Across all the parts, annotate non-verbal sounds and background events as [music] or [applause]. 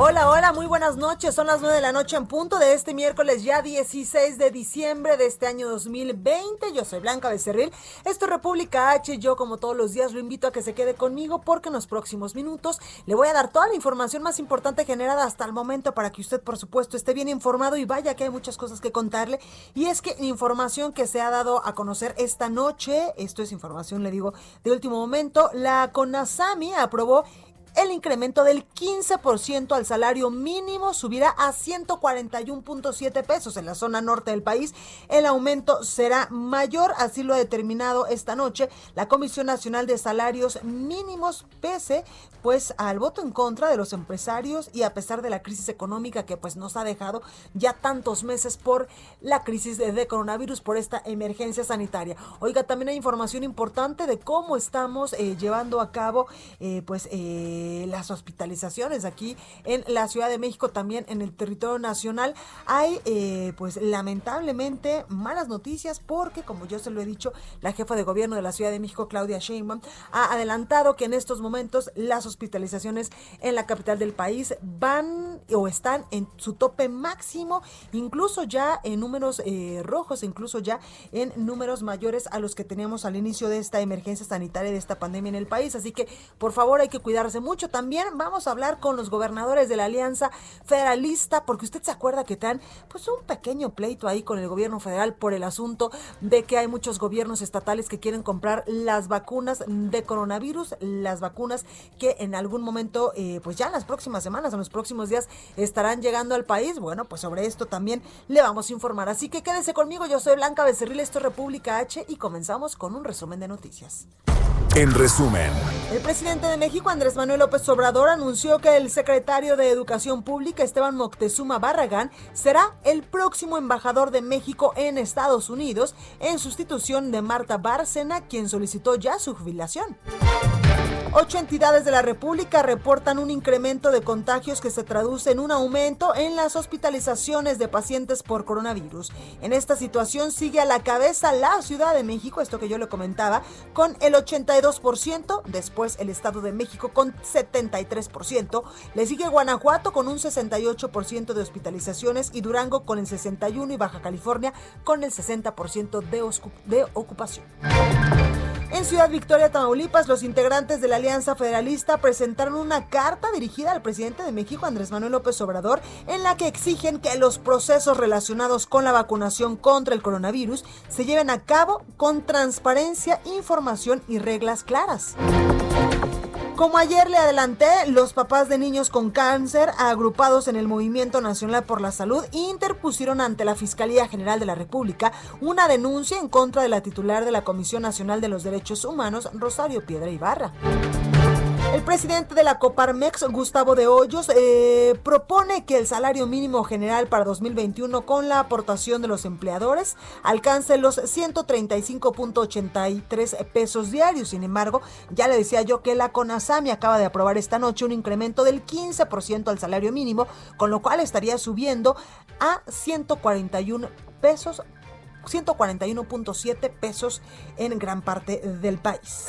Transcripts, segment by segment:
Hola, hola, muy buenas noches. Son las 9 de la noche en punto de este miércoles ya 16 de diciembre de este año 2020. Yo soy Blanca Becerril. Esto es República H. Yo como todos los días lo invito a que se quede conmigo porque en los próximos minutos le voy a dar toda la información más importante generada hasta el momento para que usted por supuesto esté bien informado y vaya que hay muchas cosas que contarle. Y es que información que se ha dado a conocer esta noche, esto es información le digo de último momento, la CONASAMI aprobó el incremento del 15% al salario mínimo subirá a 141.7 pesos en la zona norte del país. El aumento será mayor, así lo ha determinado esta noche la Comisión Nacional de Salarios Mínimos, pese pues al voto en contra de los empresarios y a pesar de la crisis económica que pues nos ha dejado ya tantos meses por la crisis de, coronavirus, por esta emergencia sanitaria. Oiga, también hay información importante de cómo estamos eh, llevando a cabo eh, pues eh, las hospitalizaciones aquí en la Ciudad de México, también en el territorio nacional. Hay, pues lamentablemente, malas noticias porque, como yo se lo he dicho, la jefa de gobierno de la Ciudad de México, Claudia Sheinbaum, ha adelantado que en estos momentos las hospitalizaciones en la capital del país van o están en su tope máximo, incluso ya en números eh, rojos, incluso ya en números mayores a los que teníamos al inicio de esta emergencia sanitaria, de esta pandemia en el país. Así que, por favor, hay que cuidarse mucho también vamos a hablar con los gobernadores de la Alianza Federalista, porque usted se acuerda que están pues un pequeño pleito ahí con el gobierno federal por el asunto de que hay muchos gobiernos estatales que quieren comprar las vacunas de coronavirus, las vacunas que en algún momento, eh, pues ya en las próximas semanas, en los próximos días estarán llegando al país. Bueno, pues sobre esto también le vamos a informar. Así que quédese conmigo, yo soy Blanca Becerril, esto es República H y comenzamos con un resumen de noticias. En resumen, el presidente de México, Andrés Manuel López Obrador, anunció que el secretario de Educación Pública, Esteban Moctezuma Barragán, será el próximo embajador de México en Estados Unidos, en sustitución de Marta Bárcena, quien solicitó ya su jubilación. Ocho entidades de la República reportan un incremento de contagios que se traduce en un aumento en las hospitalizaciones de pacientes por coronavirus. En esta situación sigue a la cabeza la Ciudad de México, esto que yo le comentaba, con el 82%, después el Estado de México con 73%, le sigue Guanajuato con un 68% de hospitalizaciones y Durango con el 61% y Baja California con el 60% de, de ocupación. En Ciudad Victoria, Tamaulipas, los integrantes de la Alianza Federalista presentaron una carta dirigida al presidente de México, Andrés Manuel López Obrador, en la que exigen que los procesos relacionados con la vacunación contra el coronavirus se lleven a cabo con transparencia, información y reglas claras. Como ayer le adelanté, los papás de niños con cáncer agrupados en el Movimiento Nacional por la Salud interpusieron ante la Fiscalía General de la República una denuncia en contra de la titular de la Comisión Nacional de los Derechos Humanos, Rosario Piedra Ibarra. El presidente de la Coparmex, Gustavo de Hoyos, eh, propone que el salario mínimo general para 2021 con la aportación de los empleadores alcance los 135.83 pesos diarios. Sin embargo, ya le decía yo que la CONASAMI acaba de aprobar esta noche un incremento del 15% al salario mínimo, con lo cual estaría subiendo a 141 pesos 141.7 pesos en gran parte del país.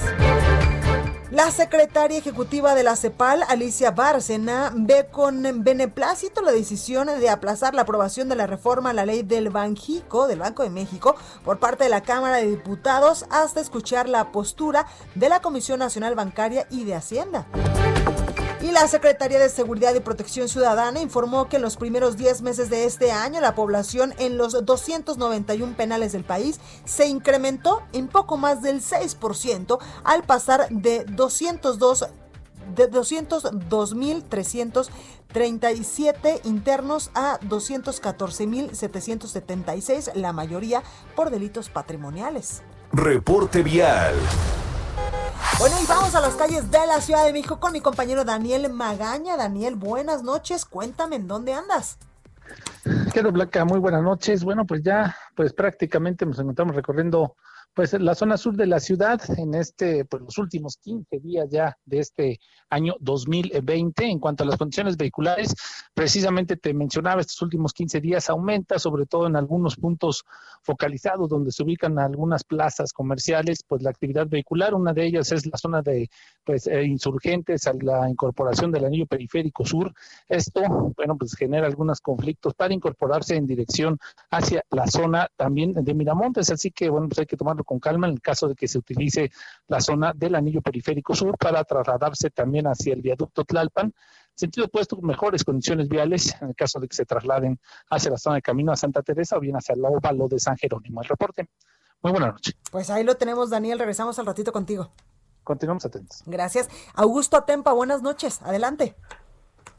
La secretaria ejecutiva de la CEPAL, Alicia Bárcena, ve con beneplácito la decisión de aplazar la aprobación de la reforma a la ley del Banjico, del Banco de México, por parte de la Cámara de Diputados hasta escuchar la postura de la Comisión Nacional Bancaria y de Hacienda. Y la Secretaría de Seguridad y Protección Ciudadana informó que en los primeros 10 meses de este año la población en los 291 penales del país se incrementó en poco más del 6% al pasar de 202 de 202.337 internos a 214.776, la mayoría por delitos patrimoniales. Reporte vial. Bueno, y vamos a las calles de la Ciudad de México con mi compañero Daniel Magaña. Daniel, buenas noches. Cuéntame en dónde andas. Quedo Blanca, muy buenas noches. Bueno, pues ya, pues prácticamente nos encontramos recorriendo pues la zona sur de la ciudad en este, pues los últimos 15 días ya de este año 2020. En cuanto a las condiciones vehiculares, precisamente te mencionaba, estos últimos 15 días aumenta, sobre todo en algunos puntos focalizados donde se ubican algunas plazas comerciales, pues la actividad vehicular, una de ellas es la zona de pues eh, insurgentes a la incorporación del anillo periférico sur. Esto, bueno, pues genera algunos conflictos para incorporarse en dirección hacia la zona también de Miramontes, así que bueno, pues hay que tomarlo con calma en el caso de que se utilice la zona del anillo periférico sur para trasladarse también hacia el viaducto Tlalpan. Sentido opuesto, mejores condiciones viales en el caso de que se trasladen hacia la zona de camino a Santa Teresa o bien hacia el óvalo de San Jerónimo. El reporte. Muy buena noche. Pues ahí lo tenemos, Daniel. Regresamos al ratito contigo. Continuamos atentos. Gracias. Augusto Atempa, buenas noches. Adelante.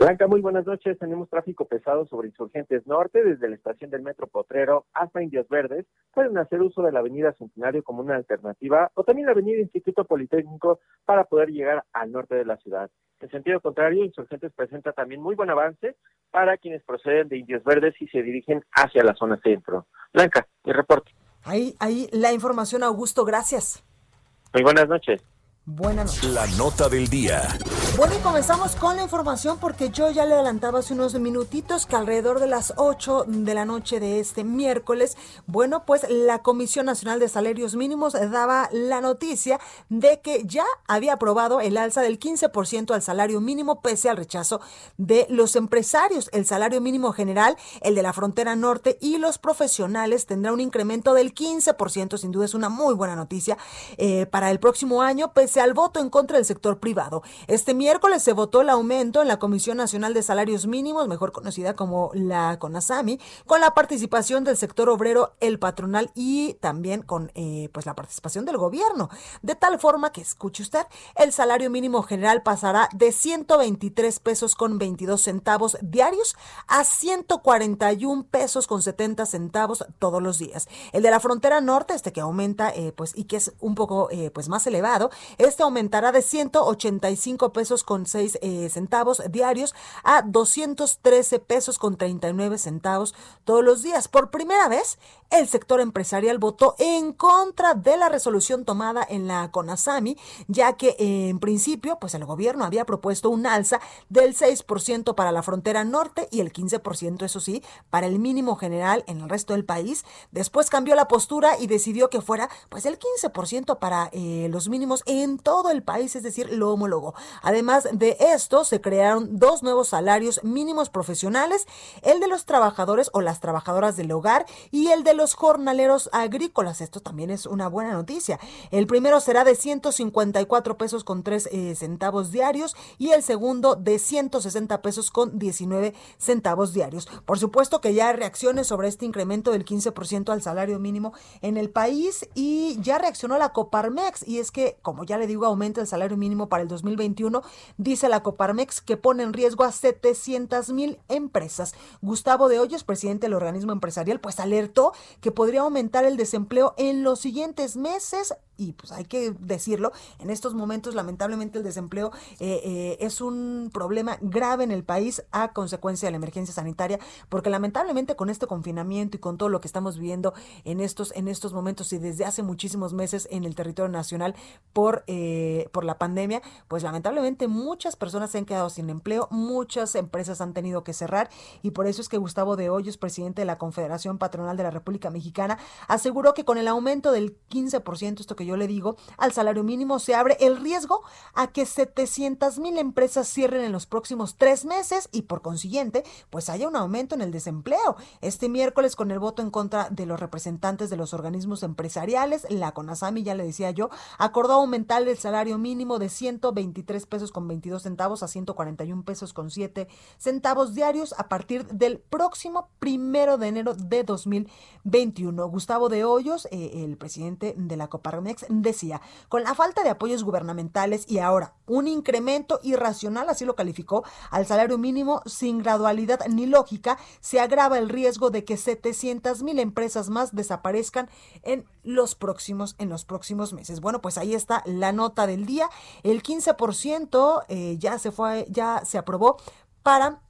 Blanca, muy buenas noches. Tenemos tráfico pesado sobre Insurgentes Norte, desde la estación del Metro Potrero hasta Indios Verdes. Pueden hacer uso de la Avenida Centenario como una alternativa o también la Avenida Instituto Politécnico para poder llegar al norte de la ciudad. En sentido contrario, Insurgentes presenta también muy buen avance para quienes proceden de Indios Verdes y se dirigen hacia la zona centro. Blanca, mi reporte. Ahí, ahí la información, Augusto. Gracias. Muy buenas noches. Buenas noches. La nota del día. Bueno, y comenzamos con la información porque yo ya le adelantaba hace unos minutitos que alrededor de las 8 de la noche de este miércoles, bueno, pues la Comisión Nacional de Salarios Mínimos daba la noticia de que ya había aprobado el alza del 15% al salario mínimo pese al rechazo de los empresarios. El salario mínimo general, el de la frontera norte y los profesionales tendrá un incremento del 15%, sin duda es una muy buena noticia eh, para el próximo año, pese al voto en contra del sector privado. Este miércoles se votó el aumento en la Comisión Nacional de Salarios Mínimos, mejor conocida como la CONASAMI, con la participación del sector obrero, el patronal y también con eh, pues la participación del gobierno. De tal forma que, escuche usted, el salario mínimo general pasará de 123 pesos con 22 centavos diarios a 141 pesos con 70 centavos todos los días. El de la frontera norte, este que aumenta eh, pues y que es un poco eh, pues más elevado, este aumentará de 185 pesos con 6 eh, centavos diarios a 213 pesos con 39 centavos todos los días. Por primera vez, el sector empresarial votó en contra de la resolución tomada en la CONASAMI, ya que en principio, pues el gobierno había propuesto un alza del 6% para la frontera norte y el 15%, eso sí, para el mínimo general en el resto del país. Después cambió la postura y decidió que fuera pues el 15% para eh, los mínimos en todo el país, es decir, lo homologó. Además de esto, se crearon dos nuevos salarios mínimos profesionales, el de los trabajadores o las trabajadoras del hogar y el de los jornaleros agrícolas. Esto también es una buena noticia. El primero será de 154 pesos con 3 eh, centavos diarios y el segundo de 160 pesos con 19 centavos diarios. Por supuesto que ya hay reacciones sobre este incremento del 15% al salario mínimo en el país y ya reaccionó la Coparmex y es que, como ya le digo, aumenta el salario mínimo para el 2021, dice la Coparmex que pone en riesgo a 700 mil empresas. Gustavo de Hoyos, presidente del organismo empresarial, pues alertó que podría aumentar el desempleo en los siguientes meses y pues hay que decirlo, en estos momentos lamentablemente el desempleo eh, eh, es un problema grave en el país a consecuencia de la emergencia sanitaria, porque lamentablemente con este confinamiento y con todo lo que estamos viviendo en estos, en estos momentos y desde hace muchísimos meses en el territorio nacional por, eh, por la pandemia, pues lamentablemente muchas personas se han quedado sin empleo, muchas empresas han tenido que cerrar y por eso es que Gustavo de Hoyos, presidente de la Confederación Patronal de la República Mexicana, aseguró que con el aumento del 15%, esto que yo le digo, al salario mínimo se abre el riesgo a que 700 mil empresas cierren en los próximos tres meses y por consiguiente, pues haya un aumento en el desempleo. Este miércoles, con el voto en contra de los representantes de los organismos empresariales, la CONASAMI, ya le decía yo, acordó aumentar el salario mínimo de 123 pesos con 22 centavos a 141 pesos con 7 centavos diarios a partir del próximo primero de enero de 2021. Gustavo de Hoyos, eh, el presidente de la Coparmex, Decía, con la falta de apoyos gubernamentales y ahora un incremento irracional, así lo calificó, al salario mínimo sin gradualidad ni lógica, se agrava el riesgo de que 700 mil empresas más desaparezcan en los próximos en los próximos meses. Bueno, pues ahí está la nota del día. El 15% eh, ya se fue, ya se aprobó para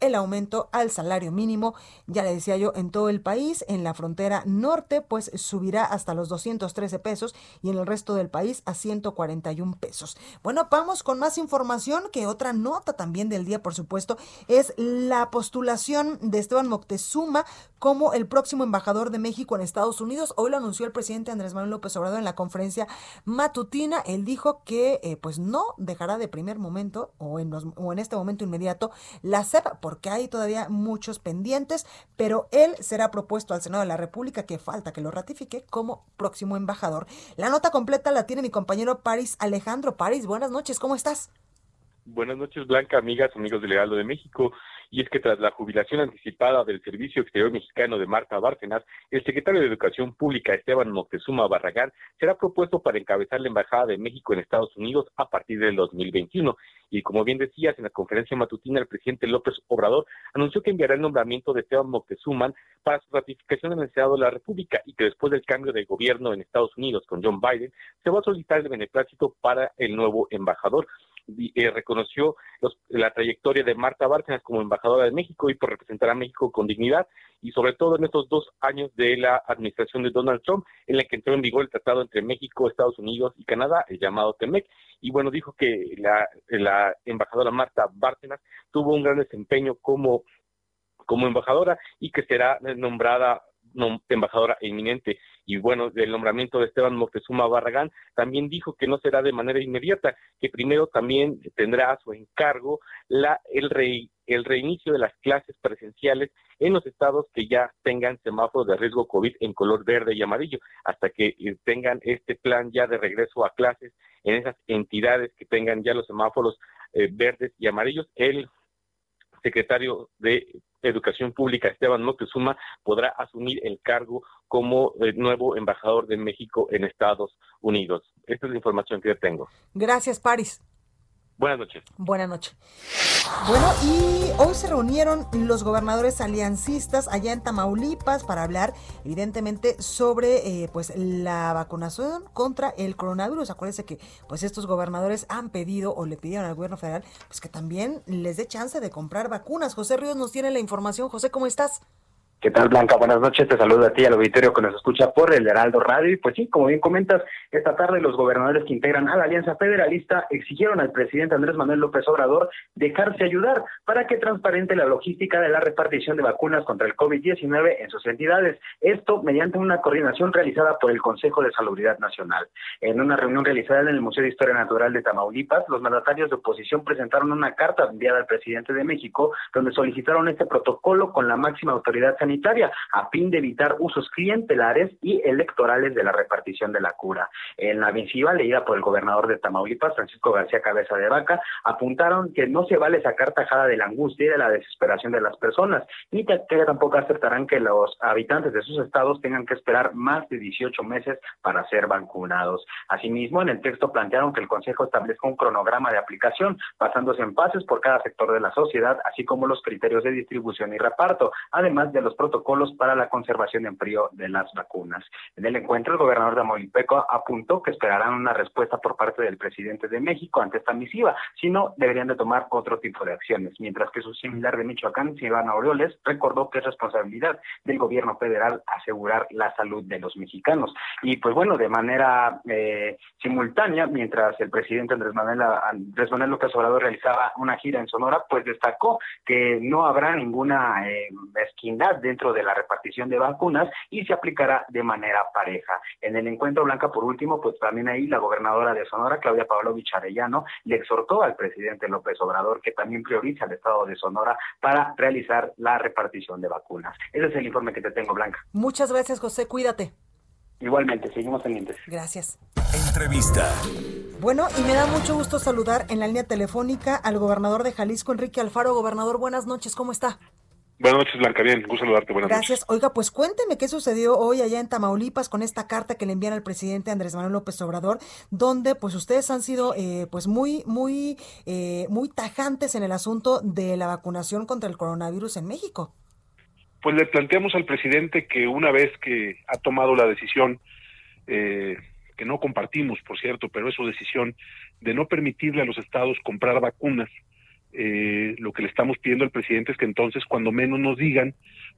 el aumento al salario mínimo, ya le decía yo, en todo el país, en la frontera norte, pues subirá hasta los 213 pesos y en el resto del país a 141 pesos. Bueno, vamos con más información que otra nota también del día, por supuesto, es la postulación de Esteban Moctezuma como el próximo embajador de México en Estados Unidos. Hoy lo anunció el presidente Andrés Manuel López Obrador en la conferencia matutina. Él dijo que eh, pues no dejará de primer momento o en, este momento inmediato la CEP porque hay todavía muchos pendientes, pero él será propuesto al Senado de la República, que falta que lo ratifique, como próximo embajador. La nota completa la tiene mi compañero Paris Alejandro. Paris, buenas noches, ¿cómo estás? Buenas noches, Blanca, amigas, amigos del Heraldo de México y es que tras la jubilación anticipada del Servicio Exterior Mexicano de Marta Bárcenas, el secretario de Educación Pública Esteban Moctezuma Barragán será propuesto para encabezar la Embajada de México en Estados Unidos a partir del 2021. Y como bien decías, en la conferencia matutina el presidente López Obrador anunció que enviará el nombramiento de Esteban Moctezuma para su ratificación en el Senado de la República y que después del cambio de gobierno en Estados Unidos con John Biden se va a solicitar el beneplácito para el nuevo embajador. Eh, reconoció la trayectoria de Marta Bárcenas como embajadora de México y por representar a México con dignidad y sobre todo en estos dos años de la administración de Donald Trump en la que entró en vigor el tratado entre México, Estados Unidos y Canadá, el llamado TEMEC, y bueno, dijo que la, la embajadora Marta Bárcenas tuvo un gran desempeño como como embajadora y que será nombrada embajadora eminente. Y bueno, el nombramiento de Esteban Moctezuma Barragán también dijo que no será de manera inmediata, que primero también tendrá a su encargo la, el, el reinicio de las clases presenciales en los estados que ya tengan semáforos de riesgo COVID en color verde y amarillo, hasta que eh, tengan este plan ya de regreso a clases en esas entidades que tengan ya los semáforos eh, verdes y amarillos. El secretario de Educación Pública, Esteban Moctezuma, podrá asumir el cargo como el nuevo embajador de México en Estados Unidos. Esta es la información que yo tengo. Gracias, Paris. Buenas noches. Buenas noches. Bueno, y hoy se reunieron los gobernadores aliancistas allá en Tamaulipas para hablar, evidentemente, sobre eh, pues la vacunación contra el coronavirus. Acuérdense que pues estos gobernadores han pedido o le pidieron al gobierno federal pues que también les dé chance de comprar vacunas. José Ríos nos tiene la información. José, ¿cómo estás? ¿Qué tal, Blanca? Buenas noches. Te saludo a ti al auditorio que nos escucha por el Heraldo Radio. Y pues sí, como bien comentas, esta tarde los gobernadores que integran a la Alianza Federalista exigieron al presidente Andrés Manuel López Obrador dejarse ayudar para que transparente la logística de la repartición de vacunas contra el COVID-19 en sus entidades. Esto mediante una coordinación realizada por el Consejo de Salubridad Nacional. En una reunión realizada en el Museo de Historia Natural de Tamaulipas, los mandatarios de oposición presentaron una carta enviada al presidente de México donde solicitaron este protocolo con la máxima autoridad sanitaria a fin de evitar usos clientelares y electorales de la repartición de la cura. En la misiva leída por el gobernador de Tamaulipas, Francisco García Cabeza de Vaca, apuntaron que no se vale sacar tajada de la angustia y de la desesperación de las personas, ni que, tampoco aceptarán que los habitantes de sus estados tengan que esperar más de 18 meses para ser vacunados. Asimismo, en el texto plantearon que el Consejo establezca un cronograma de aplicación, basándose en fases por cada sector de la sociedad, así como los criterios de distribución y reparto, además de los protocolos para la conservación en frío de las vacunas. En el encuentro, el gobernador de Amaulipeco apuntó que esperarán una respuesta por parte del presidente de México ante esta misiva, si no, deberían de tomar otro tipo de acciones, mientras que su similar de Michoacán, Silvana Aureoles, recordó que es responsabilidad del gobierno federal asegurar la salud de los mexicanos. Y pues bueno, de manera eh, simultánea, mientras el presidente Andrés Manuel, Andrés Manuel López Obrador realizaba una gira en Sonora, pues destacó que no habrá ninguna eh, esquindad dentro de la repartición de vacunas y se aplicará de manera pareja. En el encuentro blanca, por último, pues también ahí la gobernadora de Sonora, Claudia Pavlovich Arellano, le exhortó al presidente López Obrador que también priorice al estado de Sonora para realizar la repartición de vacunas. Ese es el informe que te tengo, Blanca. Muchas gracias, José. Cuídate. Igualmente, seguimos pendientes. Gracias. Entrevista. Bueno, y me da mucho gusto saludar en la línea telefónica al gobernador de Jalisco, Enrique Alfaro. Gobernador, buenas noches, ¿cómo está? Buenas noches, Blanca. Bien, gusto saludarte. Buenas Gracias. Oiga, pues cuénteme qué sucedió hoy allá en Tamaulipas con esta carta que le envían al presidente Andrés Manuel López Obrador, donde pues ustedes han sido eh, pues muy, muy, eh, muy tajantes en el asunto de la vacunación contra el coronavirus en México. Pues le planteamos al presidente que una vez que ha tomado la decisión, eh, que no compartimos, por cierto, pero es su decisión, de no permitirle a los estados comprar vacunas, eh, lo que le estamos pidiendo al presidente es que entonces cuando menos nos digan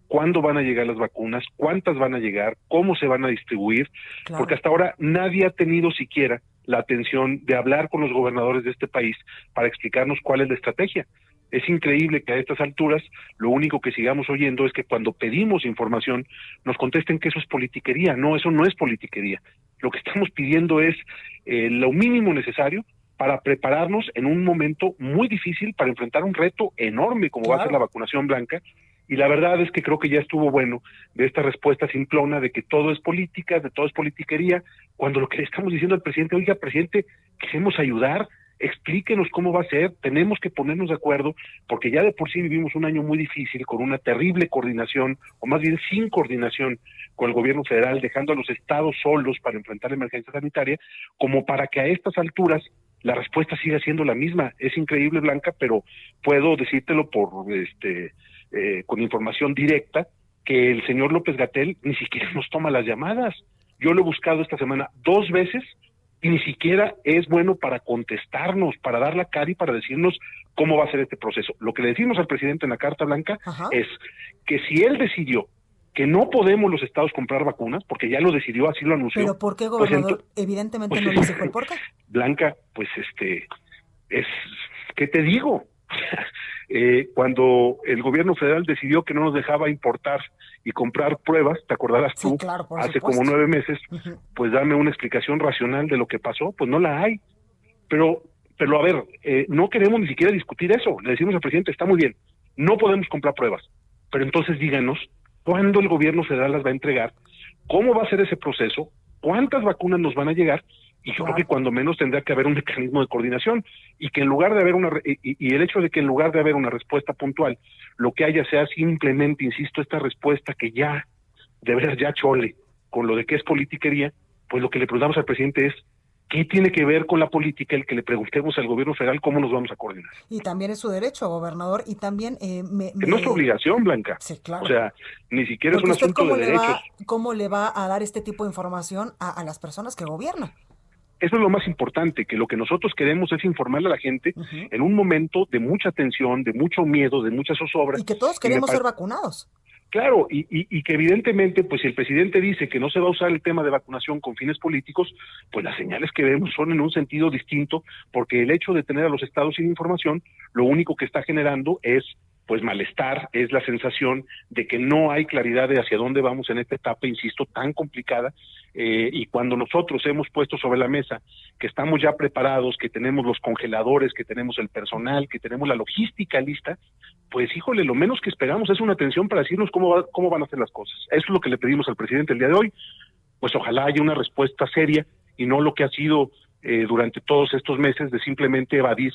cuándo van a llegar las vacunas, cuántas van a llegar, cómo se van a distribuir, porque hasta ahora nadie ha tenido siquiera la atención de hablar con los gobernadores de este país para explicarnos cuál es la estrategia. Es increíble que a estas alturas lo único que sigamos oyendo es que cuando pedimos información nos contesten que eso es politiquería. No, eso no es politiquería. Lo que estamos pidiendo es eh, lo mínimo necesario para prepararnos en un momento muy difícil para enfrentar un reto enorme como va a ser la vacunación blanca. Y la verdad es que creo que ya estuvo bueno de esta respuesta simplona de que todo es política, de todo es politiquería, cuando lo que le estamos diciendo al presidente, oiga, presidente, queremos ayudar, explíquenos cómo va a ser, tenemos que ponernos de acuerdo, porque ya de por sí vivimos un año muy difícil con una terrible coordinación, o más bien sin coordinación con el gobierno federal, dejando a los estados solos para enfrentar la emergencia sanitaria, como para que a estas alturas la respuesta sigue siendo la misma. Es increíble, Blanca, pero puedo decírtelo por este eh, con información directa que el señor López Gatel ni siquiera nos toma las llamadas. Yo lo he buscado esta semana dos veces y ni siquiera es bueno para contestarnos, para dar la cara y para decirnos cómo va a ser este proceso. Lo que le decimos al presidente en la Carta Blanca es que si él decidió que no podemos los estados comprar vacunas, porque ya lo decidió, así lo anunció. ¿Pero por qué, pues gobernador? Evidentemente pues no nos dijo el por qué. Blanca, pues este, es, ¿qué te digo? [laughs] eh, cuando el gobierno federal decidió que no nos dejaba importar y comprar pruebas, te acordarás tú, hace como nueve meses, pues dame una explicación racional de lo que pasó, pues no la hay. Pero, pero a ver, eh, no queremos ni siquiera discutir eso. Le decimos al presidente, está muy bien, no podemos comprar pruebas, pero entonces díganos cuándo el gobierno federal las va a entregar, cómo va a ser ese proceso, cuántas vacunas nos van a llegar y yo creo que cuando menos tendrá que haber un [laughs] mecanismo de coordinación y que en lugar de haber una y, el hecho de que en lugar de haber una respuesta puntual lo que haya sea simplemente insisto esta respuesta que ya de veras ya chole con lo de que es politiquería pues lo que le preguntamos al presidente es ¿Qué tiene que ver con la política el que le preguntemos al gobierno federal cómo nos vamos a coordinar? Y también es su derecho, gobernador, y también... Eh, me, Es nuestra obligación, Blanca. Sí, claro. O sea, ni siquiera es un asunto de derechos. ¿Cómo le va a dar este tipo de información a, las personas que gobiernan? Eso es lo más importante, que lo que nosotros queremos es informarle a la gente en un momento de mucha tensión, de mucho miedo, de muchas zozobra. Y que todos queremos ser vacunados. Claro, y, y, que evidentemente, pues si el presidente dice que no se va a usar el tema de vacunación con fines políticos, pues las señales que vemos son en un sentido distinto, porque el hecho de tener a los estados sin información, lo único que está generando es pues malestar, es la sensación de que no hay claridad de hacia dónde vamos en esta etapa, insisto, tan complicada, eh, y cuando nosotros hemos puesto sobre la mesa que estamos ya preparados, que tenemos los congeladores, que tenemos el personal, que tenemos la logística lista, pues híjole, lo menos que esperamos es una atención para decirnos cómo, cómo van a hacer las cosas. Eso es lo que le pedimos al presidente el día de hoy, pues ojalá haya una respuesta seria y no lo que ha sido eh, durante todos estos meses de simplemente evadir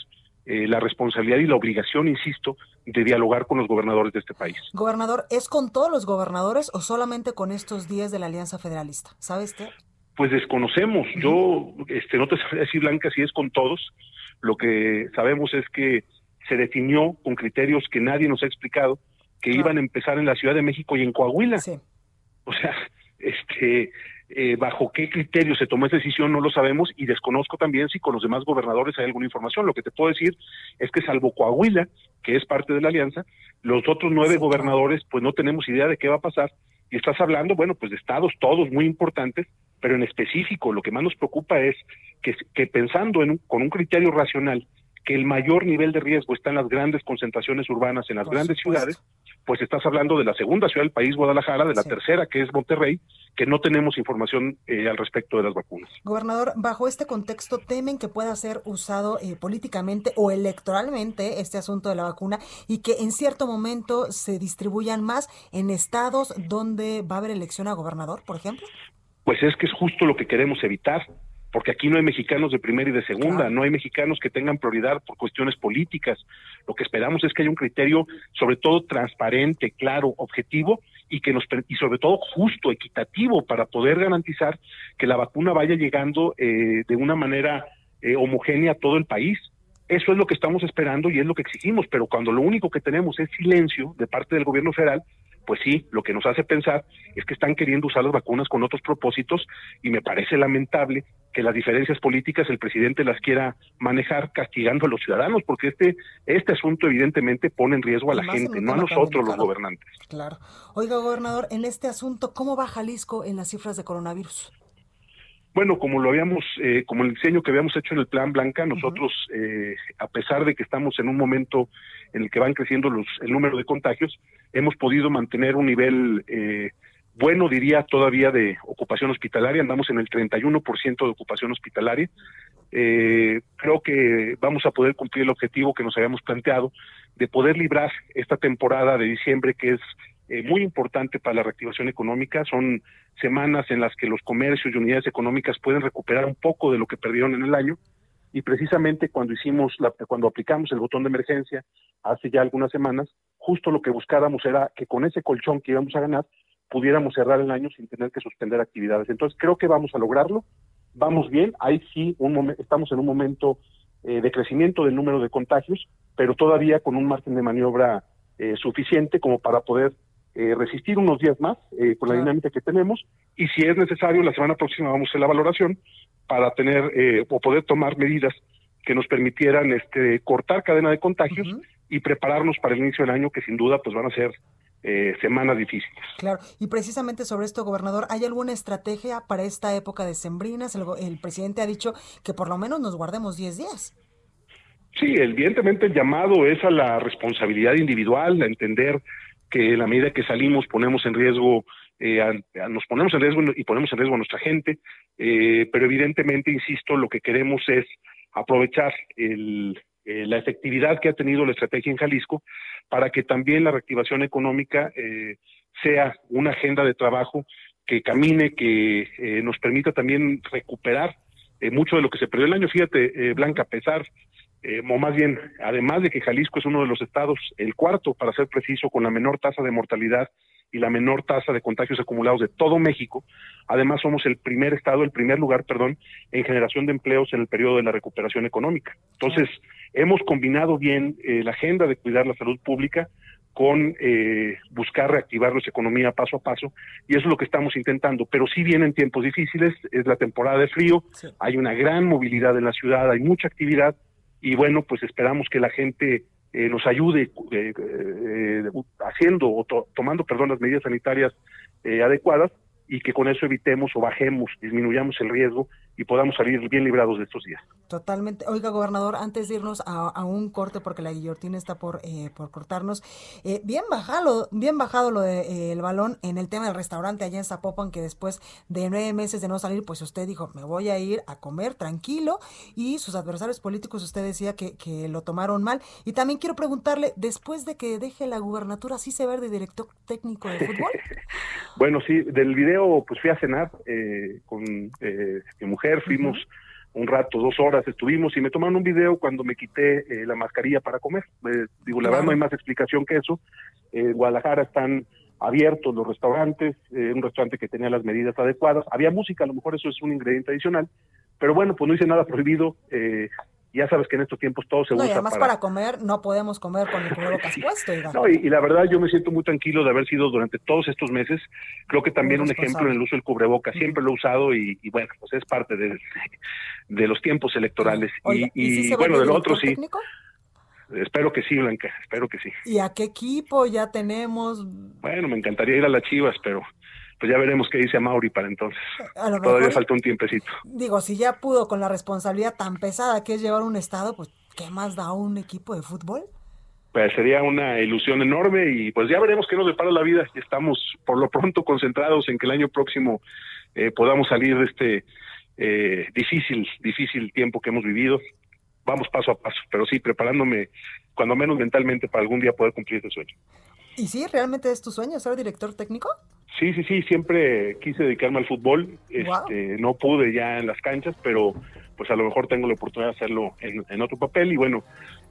eh, la responsabilidad y la obligación, insisto, de dialogar con los gobernadores de este país. Gobernador, ¿es con todos los gobernadores o solamente con estos 10 de la Alianza Federalista? ¿Sabe usted? Pues desconocemos. Yo este, no te sabría decir, Blanca, si es con todos. Lo que sabemos es que se definió con criterios que nadie nos ha explicado que iban a empezar en la Ciudad de México y en Coahuila. Sí. O sea, este, eh, bajo qué criterio se tomó esa decisión no lo sabemos y desconozco también si con los demás gobernadores hay alguna información. Lo que te puedo decir es que salvo Coahuila, que es parte de la alianza, los otros nueve gobernadores pues no tenemos idea de qué va a pasar. Y estás hablando, bueno, pues de estados todos muy importantes, pero en específico lo que más nos preocupa es que, que pensando en con un criterio racional que el mayor nivel de riesgo está en las grandes concentraciones urbanas, en las grandes ciudades, pues estás hablando de la segunda ciudad del país, Guadalajara, de la tercera, que es Monterrey, que no tenemos información eh, al respecto de las vacunas. Gobernador, bajo este contexto, ¿temen que pueda ser usado eh, políticamente o electoralmente este asunto de la vacuna y que en cierto momento se distribuyan más en estados donde va a haber elección a gobernador, por ejemplo? Pues es que es justo lo que queremos evitar porque aquí no hay mexicanos de primera y de segunda, no hay mexicanos que tengan prioridad por cuestiones políticas. Lo que esperamos es que haya un criterio sobre todo transparente, claro, objetivo y que nos y sobre todo justo, equitativo para poder garantizar que la vacuna vaya llegando eh, de una manera eh, homogénea a todo el país. Eso es lo que estamos esperando y es lo que exigimos, pero cuando lo único que tenemos es silencio de parte del gobierno federal, pues sí, lo que nos hace pensar es que están queriendo usar las vacunas con otros propósitos y me parece lamentable que las diferencias políticas el presidente las quiera manejar castigando a los ciudadanos, porque este, este asunto evidentemente pone en riesgo a la gente, no a nosotros los gobernantes. Claro. Oiga, gobernador, en este asunto, ¿cómo va Jalisco en las cifras de coronavirus? Bueno, como lo habíamos, eh, como el diseño que habíamos hecho en el Plan Blanca, nosotros, eh, a pesar de que estamos en un momento en el que van creciendo los, el número de contagios, hemos podido mantener un nivel eh, bueno, diría, todavía de ocupación hospitalaria. Andamos en el 31% de ocupación hospitalaria. creo que vamos a poder cumplir el objetivo que nos habíamos planteado de poder librar esta temporada de diciembre, que es eh, muy importante para la reactivación económica. Son semanas en las que los comercios y unidades económicas pueden recuperar un poco de lo que perdieron en el año. Y precisamente cuando hicimos, la, cuando aplicamos el botón de emergencia hace ya algunas semanas, justo lo que buscábamos era que con ese colchón que íbamos a ganar pudiéramos cerrar el año sin tener que suspender actividades. Entonces creo que vamos a lograrlo. Vamos bien. Ahí sí, un estamos en un momento eh, de crecimiento del número de contagios, pero todavía con un margen de maniobra eh, suficiente como para poder eh, resistir unos días más eh, con la dinámica que tenemos y si es necesario la semana próxima vamos a hacer la valoración para tener eh, o poder tomar medidas que nos permitieran este cortar cadena de contagios y prepararnos para el inicio del año que sin duda pues van a ser semanas difíciles. Claro, y precisamente sobre esto, gobernador, ¿hay alguna estrategia para esta época de sembrinas? El, el presidente ha dicho que por lo menos nos guardemos 10 días. Sí, evidentemente el llamado es a la responsabilidad individual, a entender que la medida que salimos ponemos en riesgo, eh, nos ponemos en riesgo y ponemos en riesgo a nuestra gente, eh, pero evidentemente, insisto, lo que queremos es aprovechar el, eh, la efectividad que ha tenido la estrategia en Jalisco para que también la reactivación económica sea una agenda de trabajo que camine, que nos permita también recuperar mucho de lo que se perdió el año. Fíjate, Blanca, a pesar eh, o más bien, además de que Jalisco es uno de los estados, el cuarto, para ser preciso, con la menor tasa de mortalidad y la menor tasa de contagios acumulados de todo México, además somos el primer estado, el primer lugar, perdón, en generación de empleos en el periodo de la recuperación económica. Entonces, hemos combinado bien eh, la agenda de cuidar la salud pública con eh, buscar reactivar nuestra economía paso a paso, y eso es lo que estamos intentando. Pero sí vienen tiempos difíciles, es la temporada de frío, hay una gran movilidad en la ciudad, hay mucha actividad, y bueno, pues esperamos que la gente eh, nos ayude eh, eh, haciendo o tomando, perdón, las medidas sanitarias adecuadas y que con eso evitemos o bajemos, disminuyamos el riesgo y podamos salir bien librados de estos días. Totalmente. Oiga, gobernador, antes de irnos a, un corte, porque la guillotina está por, eh, por cortarnos, eh, bien bajado, bien bajado lo del de, el balón en el tema del restaurante allá en Zapopan, que después de nueve meses de no salir, pues usted dijo, me voy a ir a comer tranquilo, y sus adversarios políticos, usted decía que, que lo tomaron mal. Y también quiero preguntarle, después de que deje la gubernatura, ¿sí se ve de director técnico de fútbol? [laughs] bueno, sí, del video, pues fui a cenar eh, con mi mujer fuimos un rato, dos horas estuvimos y me tomaron un video cuando me quité eh, la mascarilla para comer. Eh, digo, la verdad no hay más explicación que eso. en Guadalajara están abiertos los restaurantes, eh, un restaurante que tenía las medidas adecuadas. Había música, a lo mejor eso es un ingrediente adicional, pero bueno, pues no hice nada prohibido. Eh, ya sabes que en estos tiempos todo se no, usa y además para... comer no podemos comer con el cubrebocas [laughs] puesto. No, y, la verdad yo me siento muy tranquilo de haber sido durante todos estos meses, creo que también un ejemplo en el uso del cubrebocas, siempre lo he usado y, bueno, pues es parte de, de los tiempos electorales. y, bueno, del otro sí. Espero que sí, Blanca, espero que sí. ¿Y a qué equipo ya tenemos? Bueno, me encantaría ir a las Chivas, pero pues ya veremos qué dice Mauri para entonces. Todavía falta un tiempecito. Digo, si ya pudo con la responsabilidad tan pesada que es llevar un estado, pues ¿qué más da un equipo de fútbol? Pues sería una ilusión enorme y pues ya veremos qué nos depara la vida. Estamos por lo pronto concentrados en que el año próximo eh, podamos salir de este eh, difícil, difícil tiempo que hemos vivido. Vamos paso a paso, pero sí preparándome, cuando menos mentalmente, para algún día poder cumplir ese sueño. ¿Y sí, realmente es tu sueño ser director técnico? Sí, sí, sí, siempre quise dedicarme al fútbol, este, no pude ya en las canchas, pero pues a lo mejor tengo la oportunidad de hacerlo en, otro papel y bueno,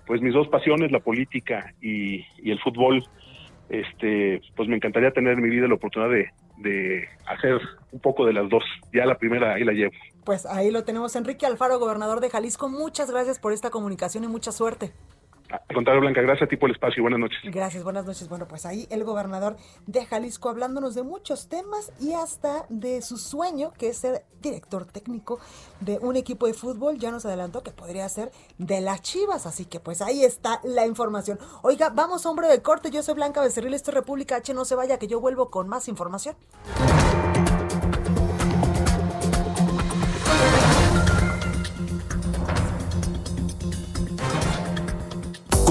pues mis dos pasiones, la política y, el fútbol, este, pues me encantaría tener en mi vida la oportunidad de, de hacer un poco de las dos. Ya la primera ahí la llevo. Pues ahí lo tenemos, Enrique Alfaro, gobernador de Jalisco. Muchas gracias por esta comunicación y mucha suerte. Al contrario, Blanca, gracias a ti por el espacio. Buenas noches. Gracias, buenas noches. Bueno, pues ahí el gobernador de Jalisco hablándonos de muchos temas y hasta de su sueño, que es ser director técnico de un equipo de fútbol. Ya nos adelantó que podría ser de las Chivas. Así que pues ahí está la información. Oiga, vamos hombre de corte. Yo soy Blanca Becerril, esto es República H. No se vaya, que yo vuelvo con más información.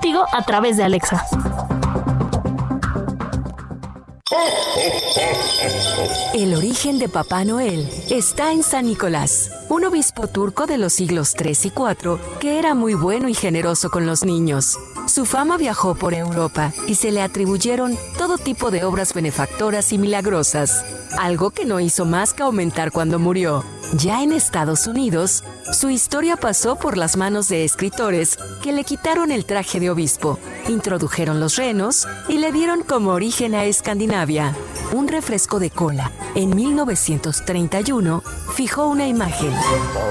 contigo a través de Alexa. El origen de Papá Noel está en San Nicolás, un obispo turco de los siglos 3 y 4 que era muy bueno y generoso con los niños. Su fama viajó por Europa y se le atribuyeron todo tipo de obras benefactoras y milagrosas, algo que no hizo más que aumentar cuando murió. Ya en Estados Unidos, su historia pasó por las manos de escritores que le quitaron el traje de obispo, introdujeron los renos y le dieron como origen a Escandinavia un refresco de cola. En 1931 fijó una imagen,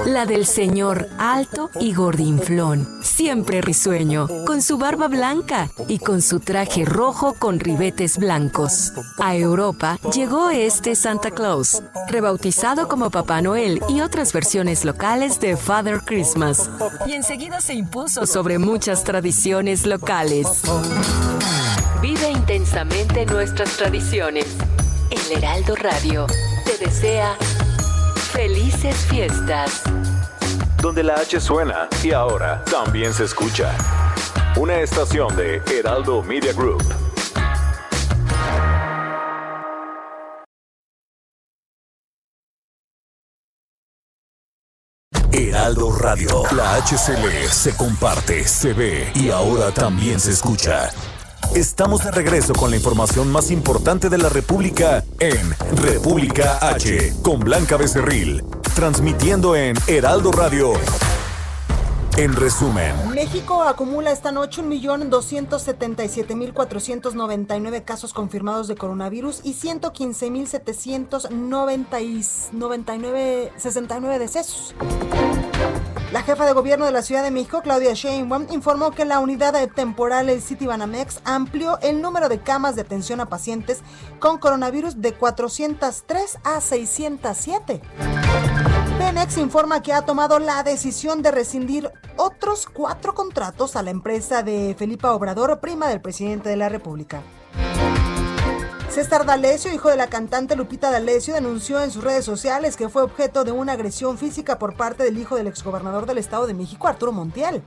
la del señor alto y gordinflón, siempre risueño, con su barba blanca y con su traje rojo con ribetes blancos. A Europa llegó este Santa Claus, rebautizado como Papá Noel y otras versiones locales de Father Christmas, y enseguida se impuso sobre muchas tradiciones locales. Vive intensamente nuestras tradiciones. El Heraldo Radio te desea felices fiestas. Donde la H suena y ahora también se escucha. Una estación de Heraldo Media Group. Heraldo Radio. La HCL se comparte, se ve y ahora también se escucha. Estamos de regreso con la información más importante de la República en República H con Blanca Becerril, transmitiendo en Heraldo Radio. En resumen, México acumula esta noche 1.277.499 casos confirmados de coronavirus y 115.799 decesos. La jefa de gobierno de la Ciudad de México, Claudia Sheinbaum, informó que la unidad temporal el City Banamex amplió el número de camas de atención a pacientes con coronavirus de 403 a 607. Penex informa que ha tomado la decisión de rescindir otros cuatro contratos a la empresa de Felipa Obrador, prima del presidente de la República. César D'Alessio, hijo de la cantante Lupita D'Alessio, denunció en sus redes sociales que fue objeto de una agresión física por parte del hijo del exgobernador del Estado de México, Arturo Montiel.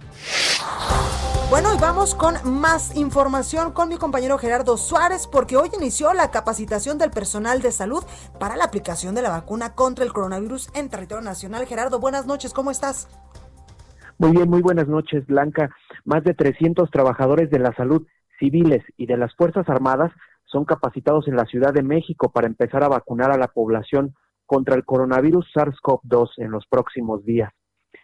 Bueno, y vamos con más información con mi compañero Gerardo Suárez, porque hoy inició la capacitación del personal de salud para la aplicación de la vacuna contra el coronavirus en territorio nacional. Gerardo, buenas noches, ¿cómo estás? Muy bien, muy buenas noches, Blanca. Más de 300 trabajadores de la salud civiles y de las Fuerzas Armadas son capacitados en la Ciudad de México para empezar a vacunar a la población contra el coronavirus SARS-CoV-2 en los próximos días.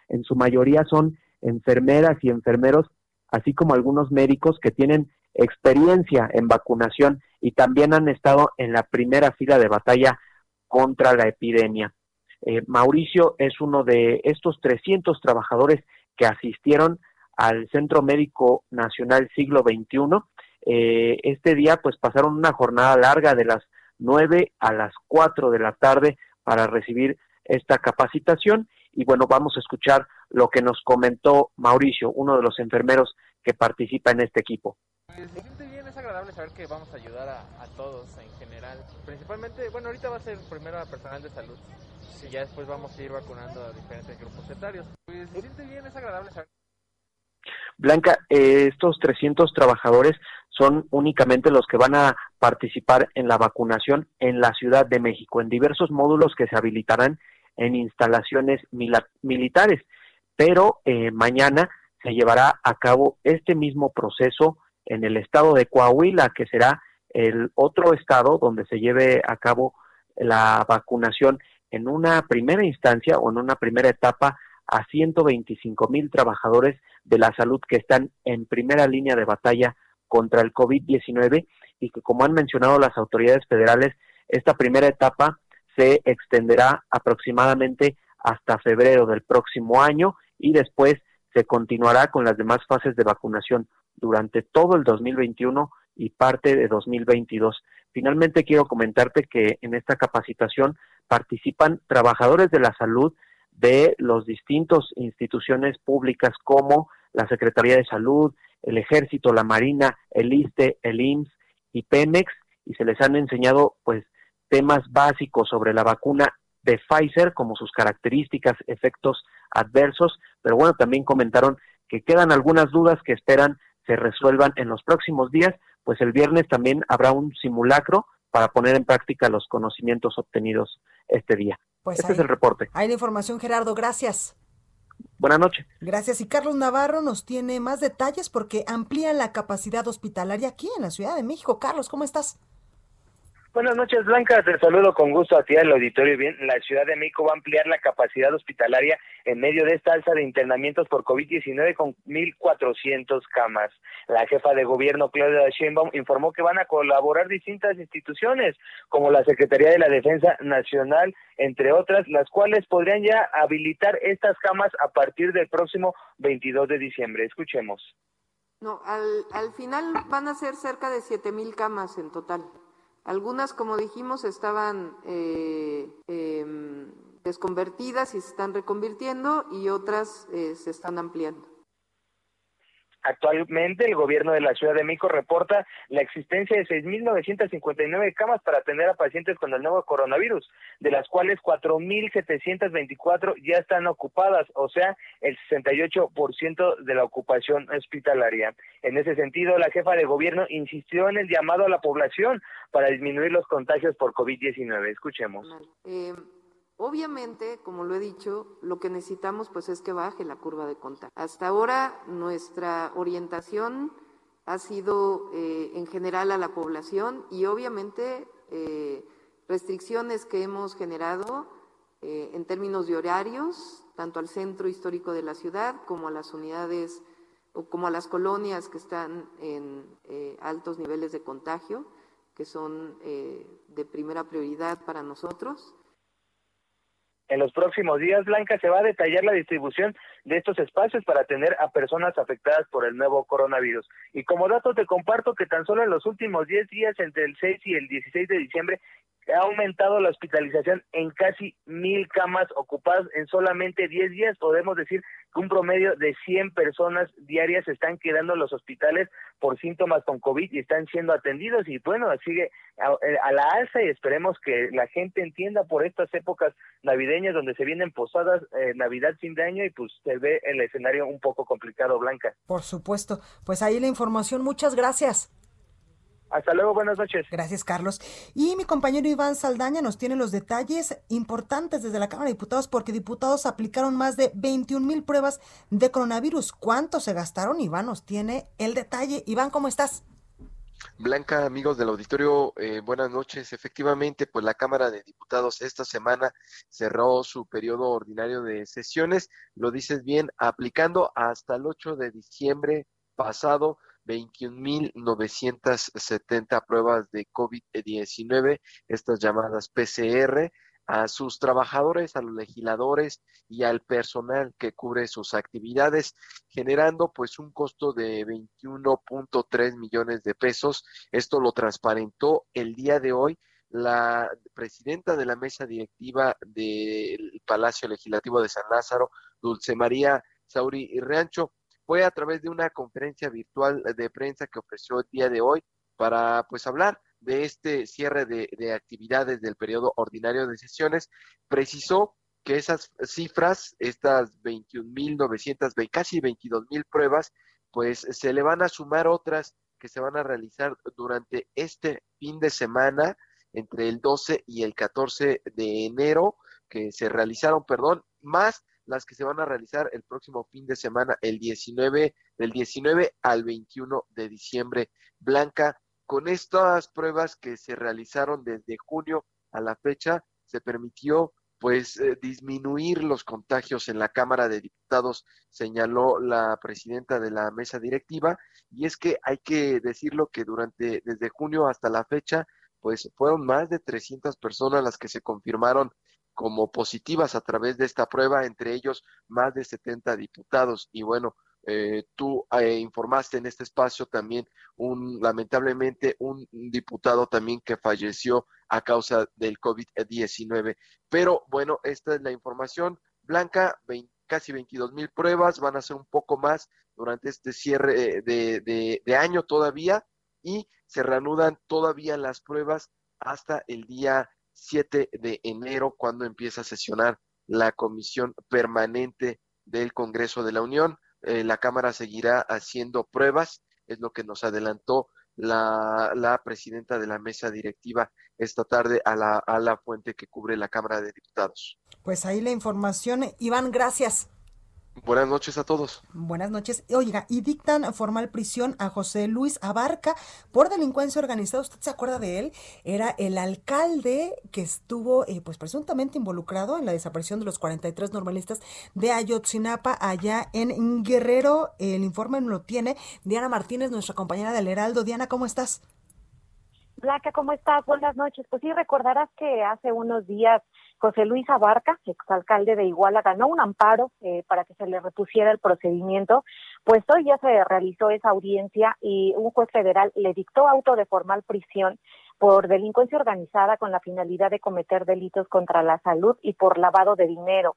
En su mayoría son enfermeras y enfermeros, así como algunos médicos que tienen experiencia en vacunación y también han estado en la primera fila de batalla contra la epidemia. Eh, Mauricio es uno de estos 300 trabajadores que asistieron al Centro Médico Nacional Siglo XXI eh, este día pues pasaron una jornada larga de las 9 a las 4 de la tarde para recibir esta capacitación y bueno, vamos a escuchar lo que nos comentó Mauricio, uno de los enfermeros que participa en este equipo. Pues, se siente bien, es agradable saber que vamos a ayudar a, todos en general. Principalmente, bueno, ahorita va a ser primero a personal de salud y ya después vamos a ir vacunando a diferentes grupos etarios. Pues se siente bien, es agradable saber. Blanca, eh, estos 300 trabajadores son únicamente los que van a participar en la vacunación en la Ciudad de México, en diversos módulos que se habilitarán en instalaciones militares. Pero eh, mañana se llevará a cabo este mismo proceso en el estado de Coahuila, que será el otro estado donde se lleve a cabo la vacunación en una primera instancia o en una primera etapa a 125 mil trabajadores de la salud que están en primera línea de batalla contra el COVID-19 y que, como han mencionado las autoridades federales, esta primera etapa se extenderá aproximadamente hasta febrero del próximo año y después se continuará con las demás fases de vacunación durante todo el 2021 y parte de 2022. Finalmente quiero comentarte que en esta capacitación participan trabajadores de la salud de los distintos instituciones públicas como la Secretaría de Salud, el Ejército, la Marina, el ISTE, el IMSS y Pemex y se les han enseñado pues temas básicos sobre la vacuna de Pfizer como sus características, efectos adversos, pero bueno, también comentaron que quedan algunas dudas que esperan se resuelvan en los próximos días, pues el viernes también habrá un simulacro para poner en práctica los conocimientos obtenidos este día. Pues este es el reporte. Hay la información, Gerardo. Gracias. Buenas noches. Gracias. Y Carlos Navarro nos tiene más detalles porque amplían la capacidad hospitalaria aquí en la Ciudad de México. Carlos, ¿cómo estás? Buenas noches, Blanca. Te saludo con gusto a ti al auditorio. Bien, la Ciudad de México va a ampliar la capacidad hospitalaria en medio de esta alza de internamientos por COVID-19 con 1.400 camas. La jefa de gobierno, Claudia Sheinbaum, informó que van a colaborar distintas instituciones, como la Secretaría de la Defensa Nacional, entre otras, las cuales podrían ya habilitar estas camas a partir del próximo 22 de diciembre. Escuchemos. No, al, al final van a ser cerca de 7.000 camas en total. Algunas, como dijimos, estaban eh, em, desconvertidas y se están reconvirtiendo y otras eh, se están ampliando. Actualmente el gobierno de la Ciudad de México reporta la existencia de 6.959 camas para atender a pacientes con el nuevo coronavirus, de las cuales 4.724 ya están ocupadas, o sea, el 68% de la ocupación hospitalaria. En ese sentido, la jefa de gobierno insistió en el llamado a la población para disminuir los contagios por COVID-19. Escuchemos. Eh, Obviamente, como lo he dicho, lo que necesitamos pues es que baje la curva de contagio. Hasta ahora nuestra orientación ha sido eh, en general a la población y obviamente eh, restricciones que hemos generado eh, en términos de horarios, tanto al centro histórico de la ciudad como a las unidades o como a las colonias que están en altos niveles de contagio, que son de primera prioridad para nosotros. En los próximos días, Blanca, se va a detallar la distribución de estos espacios para atender a personas afectadas por el nuevo coronavirus. Y como dato te comparto que tan solo en los últimos 10 días, entre el 6 y el 16 de diciembre, ha aumentado la hospitalización en casi mil camas ocupadas en solamente 10 días. Podemos decir que un promedio de 100 personas diarias están quedando en los hospitales por síntomas con COVID y están siendo atendidos. Y bueno, sigue a, a la alza y esperemos que la gente entienda por estas épocas navideñas donde se vienen posadas, eh, Navidad, fin de año y pues se ve el escenario un poco complicado, Blanca. Por supuesto. Pues ahí la información. Muchas gracias. Hasta luego, buenas noches. Gracias, Carlos. Y mi compañero Iván Saldaña nos tiene los detalles importantes desde la Cámara de Diputados, porque diputados aplicaron más de 21 mil pruebas de coronavirus. ¿Cuánto se gastaron? Iván nos tiene el detalle. Iván, ¿cómo estás? Blanca, amigos del auditorio, eh, buenas noches. Efectivamente, pues la Cámara de Diputados esta semana cerró su periodo ordinario de sesiones, lo dices bien, aplicando hasta el 8 de diciembre pasado 21.970 pruebas de COVID-19, estas llamadas PCR, a sus trabajadores, a los legisladores y al personal que cubre sus actividades, generando pues un costo de 21.3 millones de pesos. Esto lo transparentó el día de hoy la presidenta de la mesa directiva del Palacio Legislativo de San Lázaro, Dulce María Sauri Rancho, fue a través de una conferencia virtual de prensa que ofreció el día de hoy para pues hablar de este cierre de, de actividades del periodo ordinario de sesiones, precisó que esas cifras, estas 21.900, casi 22.000 pruebas, pues se le van a sumar otras que se van a realizar durante este fin de semana, entre el 12 y el 14 de enero, que se realizaron, perdón, más las que se van a realizar el próximo fin de semana, el 19, del 19 al 21 de diciembre. Blanca, con estas pruebas que se realizaron desde junio a la fecha, se permitió pues eh, disminuir los contagios en la Cámara de Diputados, señaló la presidenta de la mesa directiva, y es que hay que decirlo que durante desde junio hasta la fecha, pues fueron más de 300 personas las que se confirmaron como positivas a través de esta prueba, entre ellos más de 70 diputados. Y bueno, eh, tú eh, informaste en este espacio también un, lamentablemente, un diputado también que falleció a causa del COVID-19. Pero bueno, esta es la información. Blanca, casi 22 mil pruebas, van a ser un poco más durante este cierre eh, de, de año todavía y se reanudan todavía las pruebas hasta el día 7 de enero, cuando empieza a sesionar la comisión permanente del Congreso de la Unión. Eh, la Cámara seguirá haciendo pruebas, es lo que nos adelantó la, la, presidenta de la mesa directiva esta tarde a la, a la fuente que cubre la Cámara de Diputados. Pues ahí la información. Iván, gracias. Buenas noches a todos. Buenas noches. Oiga, y dictan formal prisión a José Luis Abarca por delincuencia organizada. ¿Usted se acuerda de él? Era el alcalde que estuvo, eh, pues presuntamente involucrado en la desaparición de los 43 normalistas de Ayotzinapa allá en Guerrero. El informe lo tiene Diana Martínez, nuestra compañera del Heraldo. Diana, ¿cómo estás? Blanca, ¿cómo estás? Buenas noches. Pues sí, recordarás que hace unos días José Luis Abarca, exalcalde de Iguala, ganó un amparo eh, para que se le repusiera el procedimiento, pues hoy ya se realizó esa audiencia y un juez federal le dictó auto de formal prisión por delincuencia organizada con la finalidad de cometer delitos contra la salud y por lavado de dinero.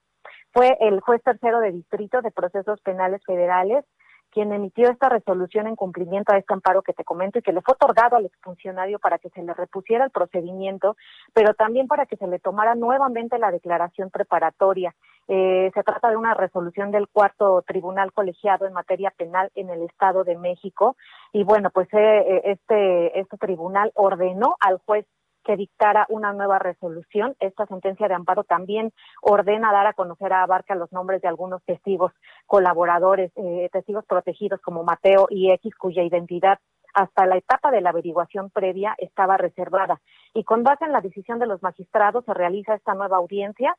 Fue el juez tercero de distrito de procesos penales federales quien emitió esta resolución en cumplimiento a este amparo que te comento y que le fue otorgado al exfuncionario para que se le repusiera el procedimiento, pero también para que se le tomara nuevamente la declaración preparatoria. Eh, se trata de una resolución del cuarto tribunal colegiado en materia penal en el Estado de México y bueno, pues eh, eh, este este tribunal ordenó al juez que dictara una nueva resolución. Esta sentencia de amparo también ordena dar a conocer a Abarca los nombres de algunos testigos colaboradores, eh, testigos protegidos como Mateo y X, cuya identidad hasta la etapa de la averiguación previa estaba reservada. Y con base en la decisión de los magistrados se realiza esta nueva audiencia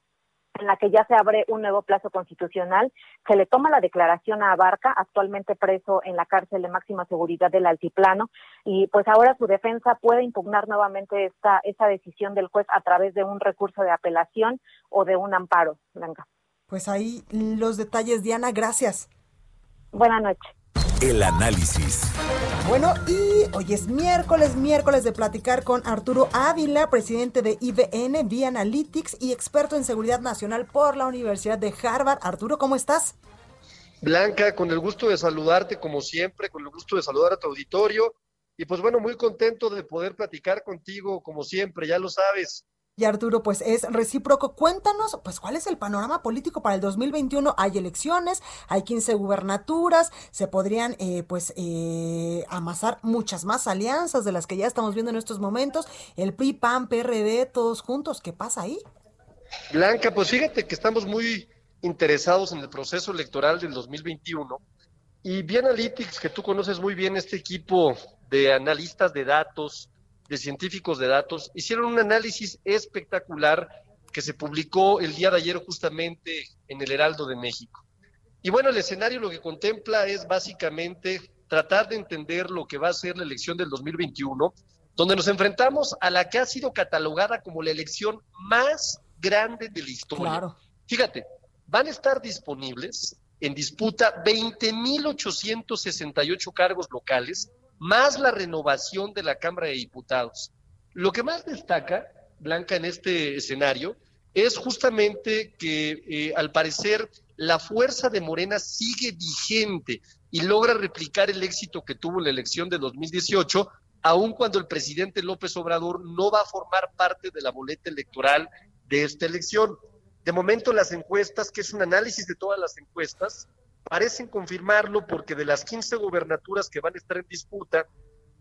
en la que ya se abre un nuevo plazo constitucional, se le toma la declaración a Abarca, actualmente preso en la cárcel de máxima seguridad del Altiplano, y pues ahora su defensa puede impugnar nuevamente esta, esta decisión del juez a través de un recurso de apelación o de un amparo, Blanca. Pues ahí los detalles, Diana, gracias. Buenas noches. El análisis. Bueno, y hoy es miércoles, miércoles de platicar con Arturo Ávila, presidente de IBN, Via Analytics y experto en seguridad nacional por la Universidad de Harvard. Arturo, ¿cómo estás? Blanca, con el gusto de saludarte como siempre, con el gusto de saludar a tu auditorio. Y pues bueno, muy contento de poder platicar contigo como siempre, ya lo sabes. Y Arturo, pues es recíproco. Cuéntanos, pues, cuál es el panorama político para el 2021. Hay elecciones, hay 15 gubernaturas, se podrían, eh, pues, eh, amasar muchas más alianzas de las que ya estamos viendo en estos momentos. El PRI, PAN, PRD, todos juntos. ¿Qué pasa ahí? Blanca, pues fíjate que estamos muy interesados en el proceso electoral del 2021. Y bien Analytics, que tú conoces muy bien este equipo de analistas de datos, de científicos de datos, hicieron un análisis espectacular que se publicó el día de ayer justamente en el Heraldo de México. Y bueno, el escenario lo que contempla es básicamente tratar de entender lo que va a ser la elección del 2021, donde nos enfrentamos a la que ha sido catalogada como la elección más grande de la historia. Fíjate, van a estar disponibles en disputa 20.868 cargos locales, más la renovación de la Cámara de Diputados. Lo que más destaca, Blanca, en este escenario es justamente que eh, al parecer la fuerza de Morena sigue vigente y logra replicar el éxito que tuvo la elección de 2018, aun cuando el presidente López Obrador no va a formar parte de la boleta electoral de esta elección. De momento las encuestas, que es un análisis de todas las encuestas, parecen confirmarlo porque de las 15 gobernaturas que van a estar en disputa,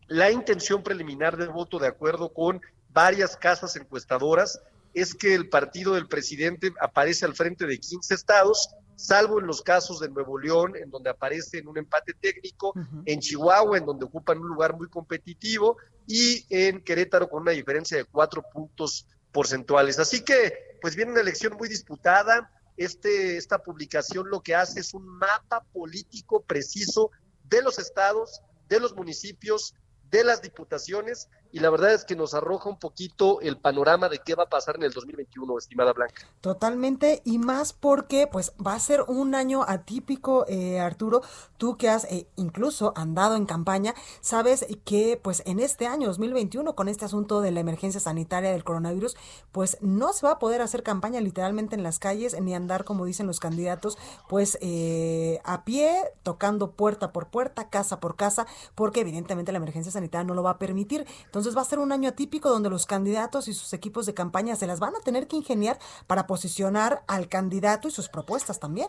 la intención preliminar de voto, de acuerdo con varias casas encuestadoras, es que el partido del presidente aparece al frente de 15 estados, salvo en los casos de Nuevo León, en donde aparece en un empate técnico, en Chihuahua, en donde ocupan un lugar muy competitivo, y en Querétaro con una diferencia de cuatro puntos porcentuales. Así que, pues viene una elección muy disputada. Este, esta publicación lo que hace es un mapa político preciso de los estados, de los municipios, de las diputaciones y la verdad es que nos arroja un poquito el panorama de qué va a pasar en el 2021, estimada Blanca. Totalmente, y más porque pues va a ser un año atípico, eh, Arturo, tú que has eh, incluso andado en campaña, sabes que pues en este año 2021, con este asunto de la emergencia sanitaria del coronavirus, pues no se va a poder hacer campaña literalmente en las calles, ni andar, como dicen los candidatos, pues eh, a pie, tocando puerta por puerta, casa por casa, porque evidentemente la emergencia sanitaria no lo va a permitir. Entonces, va a ser un año atípico donde los candidatos y sus equipos de campaña se las van a tener que ingeniar para posicionar al candidato y sus propuestas también.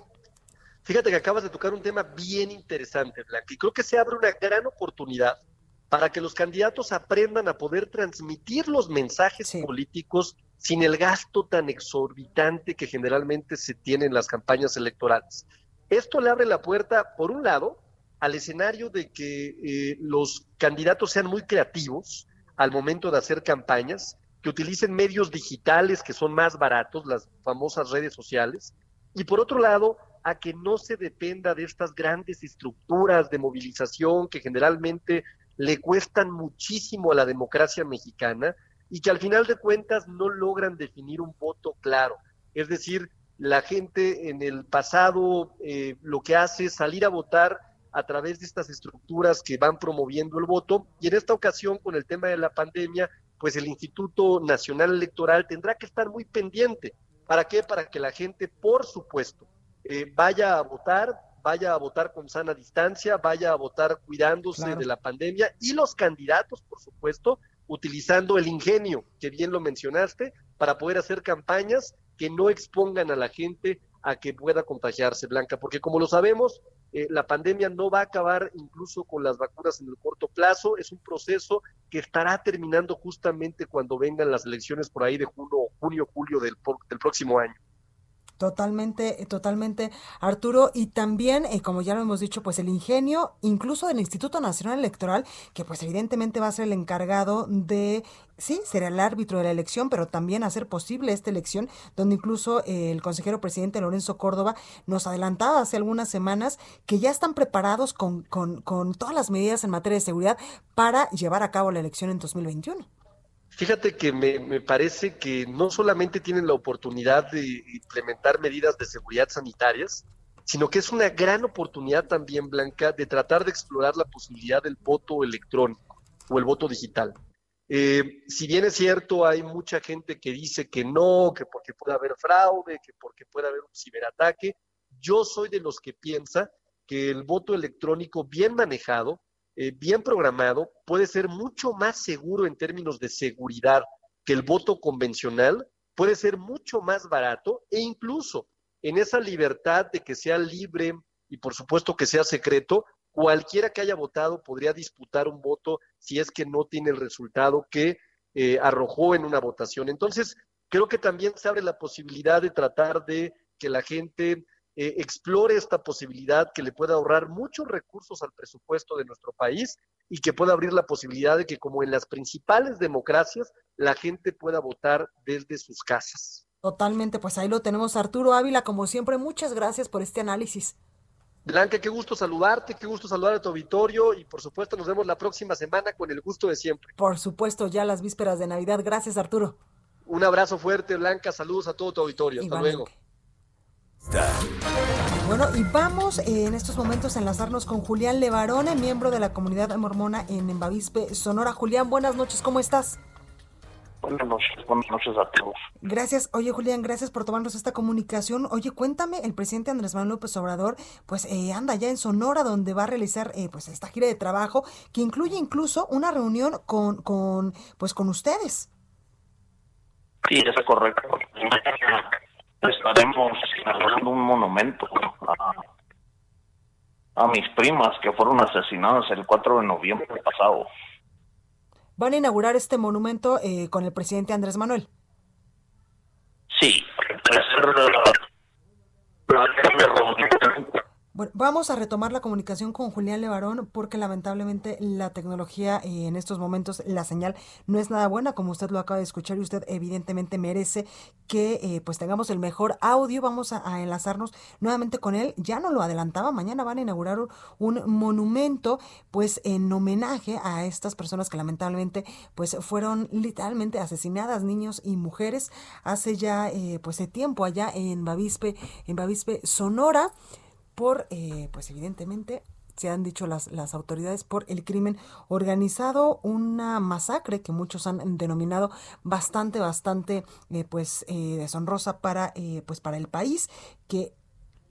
Fíjate que acabas de tocar un tema bien interesante, Blanca, y creo que se abre una gran oportunidad para que los candidatos aprendan a poder transmitir los mensajes políticos sin el gasto tan exorbitante que generalmente se tiene en las campañas electorales. Esto le abre la puerta, por un lado, al escenario de que eh, los candidatos sean muy creativos, al momento de hacer campañas, que utilicen medios digitales que son más baratos, las famosas redes sociales, y por otro lado, a que no se dependa de estas grandes estructuras de movilización que generalmente le cuestan muchísimo a la democracia mexicana y que al final de cuentas no logran definir un voto claro. Es decir, la gente en el pasado eh, lo que hace es salir a votar a través de estas estructuras que van promoviendo el voto. Y en esta ocasión, con el tema de la pandemia, pues el Instituto Nacional Electoral tendrá que estar muy pendiente. ¿Para qué? Para que la gente, por supuesto, eh, vaya a votar, vaya a votar con sana distancia, vaya a votar cuidándose de la pandemia y los candidatos, por supuesto, utilizando el ingenio, que bien lo mencionaste, para poder hacer campañas que no expongan a la gente a que pueda contagiarse, Blanca, porque como lo sabemos, eh, la pandemia no va a acabar incluso con las vacunas en el corto plazo, es un proceso que estará terminando justamente cuando vengan las elecciones por ahí de junio, junio julio del, del próximo año. Totalmente, eh, totalmente, Arturo. Y también, eh, como ya lo hemos dicho, pues el ingenio, incluso del Instituto Nacional Electoral, que pues evidentemente va a ser el encargado de, sí, ser el árbitro de la elección, pero también hacer posible esta elección, donde incluso eh, el consejero presidente Lorenzo Córdoba nos adelantaba hace algunas semanas que ya están preparados con, con, con todas las medidas en materia de seguridad para llevar a cabo la elección en 2021. Fíjate que me, parece que no solamente tienen la oportunidad de implementar medidas de seguridad sanitarias, sino que es una gran oportunidad también, Blanca, de tratar de explorar la posibilidad del voto electrónico o el voto digital. Eh, si bien es cierto, hay mucha gente que dice que no, que porque puede haber fraude, que porque puede haber un ciberataque, yo soy de los que piensa que el voto electrónico bien manejado eh, bien programado, puede ser mucho más seguro en términos de seguridad que el voto convencional, puede ser mucho más barato e incluso en esa libertad de que sea libre y por supuesto que sea secreto, cualquiera que haya votado podría disputar un voto si es que no tiene el resultado que eh, arrojó en una votación. Entonces, creo que también se abre la posibilidad de tratar de que la gente eh, explore esta posibilidad que le pueda ahorrar muchos recursos al presupuesto de nuestro país y que pueda abrir la posibilidad de que, como en las principales democracias, la gente pueda votar desde sus casas. Totalmente, pues ahí lo tenemos. Arturo Ávila, como siempre, muchas gracias por este análisis. Blanca, qué gusto saludarte, qué gusto saludar a tu auditorio y por supuesto nos vemos la próxima semana con el gusto de siempre. Por supuesto, ya las vísperas de Navidad. Gracias, Arturo. Un abrazo fuerte, Blanca. Saludos a todo tu auditorio. Hasta luego. Bueno, y vamos eh, en estos momentos a enlazarnos con Julián Levarone, miembro de la comunidad mormona en Embavispe, Sonora. Julián, buenas noches, ¿cómo estás? Buenas noches, buenas noches a todos. Gracias. Oye, Julián, gracias por tomarnos esta comunicación. Oye, cuéntame, el presidente Andrés Manuel López Obrador, pues eh, anda ya en Sonora, donde va a realizar eh, pues esta gira de trabajo, que incluye incluso una reunión con, con pues con ustedes. Sí, es correcto. Estaremos inaugurando un monumento a, a mis primas que fueron asesinadas el 4 de noviembre pasado. Van a inaugurar este monumento eh, con el presidente Andrés Manuel. Sí, Bueno, vamos a retomar la comunicación con Julián Levarón porque lamentablemente la tecnología eh, en estos momentos, la señal no es nada buena, como usted lo acaba de escuchar y usted evidentemente merece que eh, pues tengamos el mejor audio. Vamos a, enlazarnos nuevamente con él. Ya no lo adelantaba, mañana van a inaugurar un, monumento pues en homenaje a estas personas que lamentablemente pues fueron literalmente asesinadas, niños y mujeres, hace ya eh, pues tiempo allá en Bavispe, en Bavispe, Sonora por, eh, pues evidentemente, se han dicho las, las autoridades por el crimen organizado, una masacre que muchos han denominado bastante, bastante, eh, pues, eh, deshonrosa para, pues, para el país, que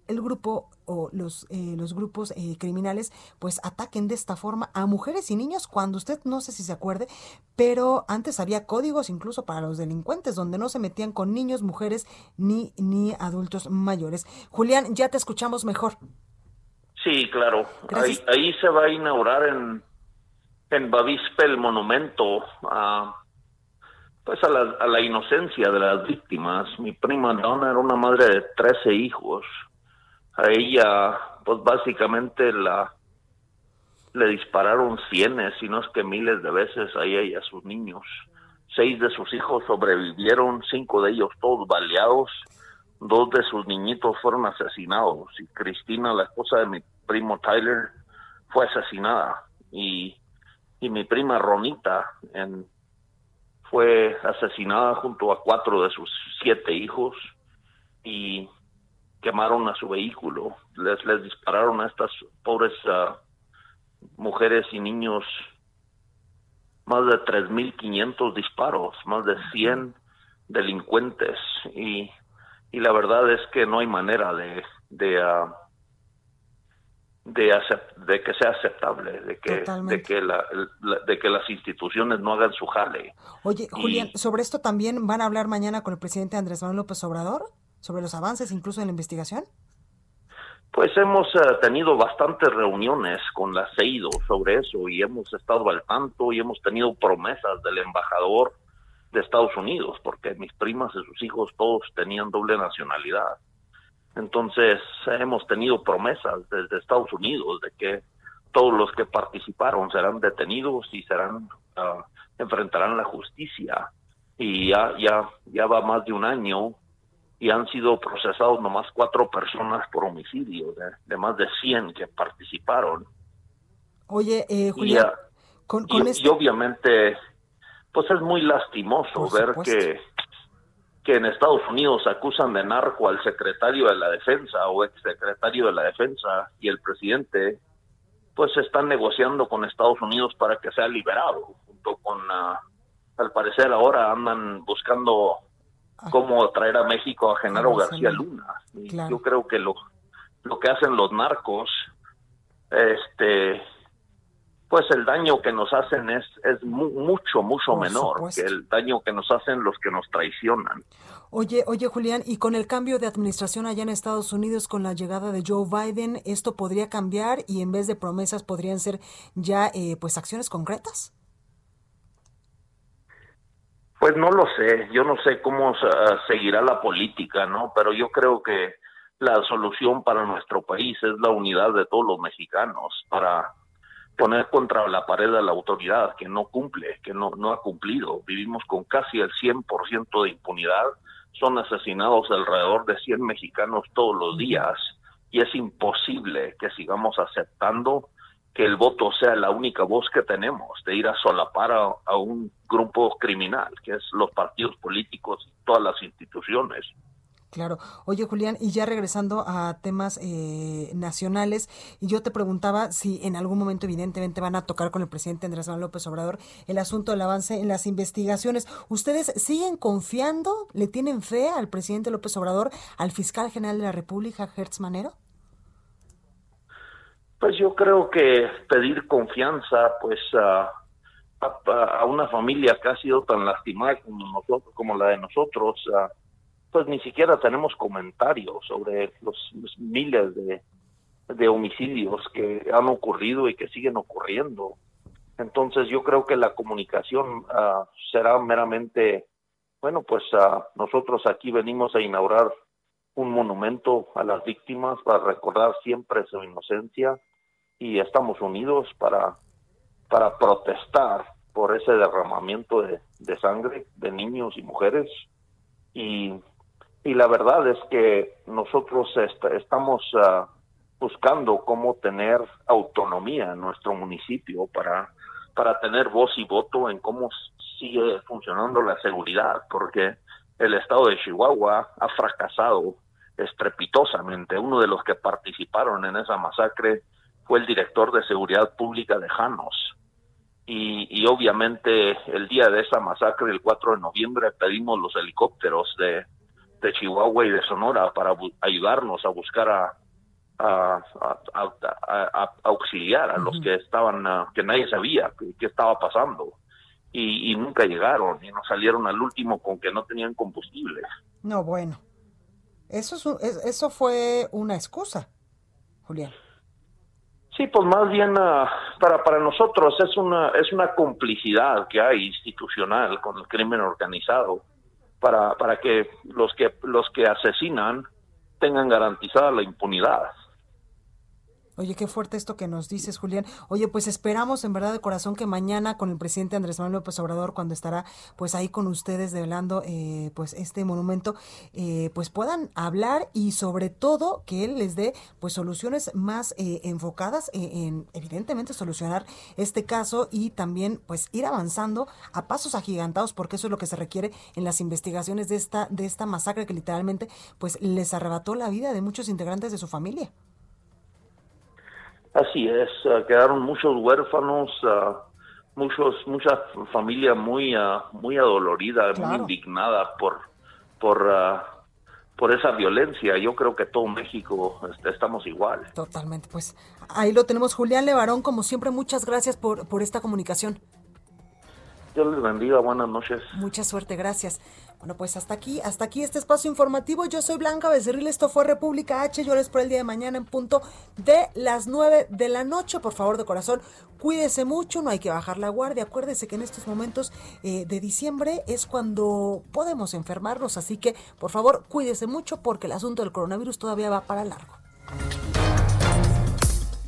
el grupo o los, los grupos criminales pues ataquen de esta forma a mujeres y niños cuando usted no sé si se acuerde, pero antes había códigos incluso para los delincuentes donde no se metían con niños, mujeres ni, ni adultos mayores. Julián, ya te escuchamos mejor. Sí, claro. Ahí, ahí, se va a inaugurar en, en Bavispe el monumento a pues a la, a la inocencia de las víctimas. Mi prima Donna era una madre de 13 hijos. A ella, pues básicamente la le dispararon cienes, si no es que miles de veces a ella y a sus niños. Seis de sus hijos sobrevivieron, cinco de ellos todos baleados, dos de sus niñitos fueron asesinados y Cristina, la esposa de mi primo Tyler, fue asesinada y, y mi prima Ronita en, fue asesinada junto a cuatro de sus siete hijos y quemaron a su vehículo, les, les dispararon a estas pobres uh, mujeres y niños. Más de 3.500 disparos, más de 100 delincuentes. Y, y la verdad es que no hay manera de de, uh, de, de, que sea aceptable, de que de que la, de que las instituciones no hagan su jale. Oye, Julián, sobre esto también van a hablar mañana con el presidente Andrés Manuel López Obrador sobre los avances incluso en la investigación. Pues hemos eh, tenido bastantes reuniones con la CEIDO sobre eso y hemos estado al tanto y hemos tenido promesas del embajador de Estados Unidos, porque mis primas y sus hijos todos tenían doble nacionalidad. Entonces hemos tenido promesas desde Estados Unidos de que todos los que participaron serán detenidos y serán uh, enfrentarán la justicia. Y ya ya ya va más de un año y han sido procesados nomás cuatro personas por homicidio, de, más de 100 que participaron. Oye, eh, Julián, y, con, y, obviamente, pues es muy lastimoso ver que, que en Estados Unidos acusan de narco al secretario de la defensa o exsecretario de la defensa y el presidente, pues están negociando con Estados Unidos para que sea liberado, junto con, uh, al parecer ahora andan buscando cómo traer a México a Genaro García Luna. Yo creo que lo, lo que hacen los narcos, este, pues el daño que nos hacen es, es mucho, mucho menor que el daño que nos hacen los que nos traicionan. Oye, oye Julián, y con el cambio de administración allá en Estados Unidos, con la llegada de Joe Biden, ¿esto podría cambiar y en vez de promesas podrían ser ya eh, pues acciones concretas? Pues no lo sé, yo no sé cómo seguirá la política, ¿no? Pero yo creo que la solución para nuestro país es la unidad de todos los mexicanos para poner contra la pared a la autoridad que no cumple, que no, no ha cumplido. Vivimos con casi el 100% de impunidad, son asesinados alrededor de 100 mexicanos todos los días y es imposible que sigamos aceptando que el voto sea la única voz que tenemos, de ir a solapar a, un grupo criminal, que es los partidos políticos y todas las instituciones. Claro. Oye, Julián, y ya regresando a temas eh, nacionales, y yo te preguntaba si en algún momento evidentemente van a tocar con el presidente Andrés Manuel López Obrador el asunto del avance en las investigaciones. ¿Ustedes siguen confiando, le tienen fe al presidente López Obrador, al fiscal general de la República, Hertz Manero? Pues yo creo que pedir confianza, pues a, a, una familia que ha sido tan lastimada como nosotros, como la de nosotros, pues ni siquiera tenemos comentarios sobre los, miles de, homicidios que han ocurrido y que siguen ocurriendo. Entonces yo creo que la comunicación será meramente, bueno, pues nosotros aquí venimos a inaugurar un monumento a las víctimas para recordar siempre su inocencia y estamos unidos para, para protestar por ese derramamiento de, de sangre de niños y mujeres y y la verdad es que nosotros estamos ah, buscando cómo tener autonomía en nuestro municipio para, para tener voz y voto en cómo sigue funcionando la seguridad, porque el estado de Chihuahua ha fracasado estrepitosamente. Uno de los que participaron en esa masacre fue el director de seguridad pública de Janos. Y, y obviamente el día de esa masacre, el 4 de noviembre, pedimos los helicópteros de, de Chihuahua y de Sonora para ayudarnos a buscar a, a, auxiliar a los que estaban, que nadie sabía qué estaba pasando. Y, nunca llegaron y nos salieron al último con que no tenían combustible. No, bueno. Eso, es, eso fue una excusa, Julián. Sí, pues más bien ah, para para nosotros es una es una complicidad que hay institucional con el crimen organizado para, para que los que los que asesinan tengan garantizada la impunidad. Oye, qué fuerte esto que nos dices, Julián. Oye, pues esperamos en verdad de corazón que mañana con el presidente Andrés Manuel López Obrador, cuando estará pues ahí con ustedes develando eh, pues este monumento, eh, pues puedan hablar y sobre todo que él les dé pues soluciones más eh, enfocadas en, evidentemente solucionar este caso y también pues ir avanzando a pasos agigantados porque eso es lo que se requiere en las investigaciones de esta de esta masacre que literalmente pues les arrebató la vida de muchos integrantes de su familia. Así es, ah, quedaron muchos huérfanos, uh, muchos, mucha familia muy, uh, muy adolorida, muy indignada por, por, por esa violencia. Yo creo que todo México este, estamos igual. Totalmente, pues ahí lo tenemos. Julián Levarón, como siempre, muchas gracias por, por esta comunicación. Dios les bendiga, buenas noches. Mucha suerte, gracias. Bueno, pues hasta aquí, hasta aquí este espacio informativo. Yo soy Blanca Becerril, esto fue República H. Yo les espero el día de mañana en punto de las 9 de la noche. Por favor, de corazón, cuídese mucho, no hay que bajar la guardia. Acuérdese que en estos momentos eh, de diciembre es cuando podemos enfermarnos, así que por favor, cuídese mucho porque el asunto del coronavirus todavía va para largo.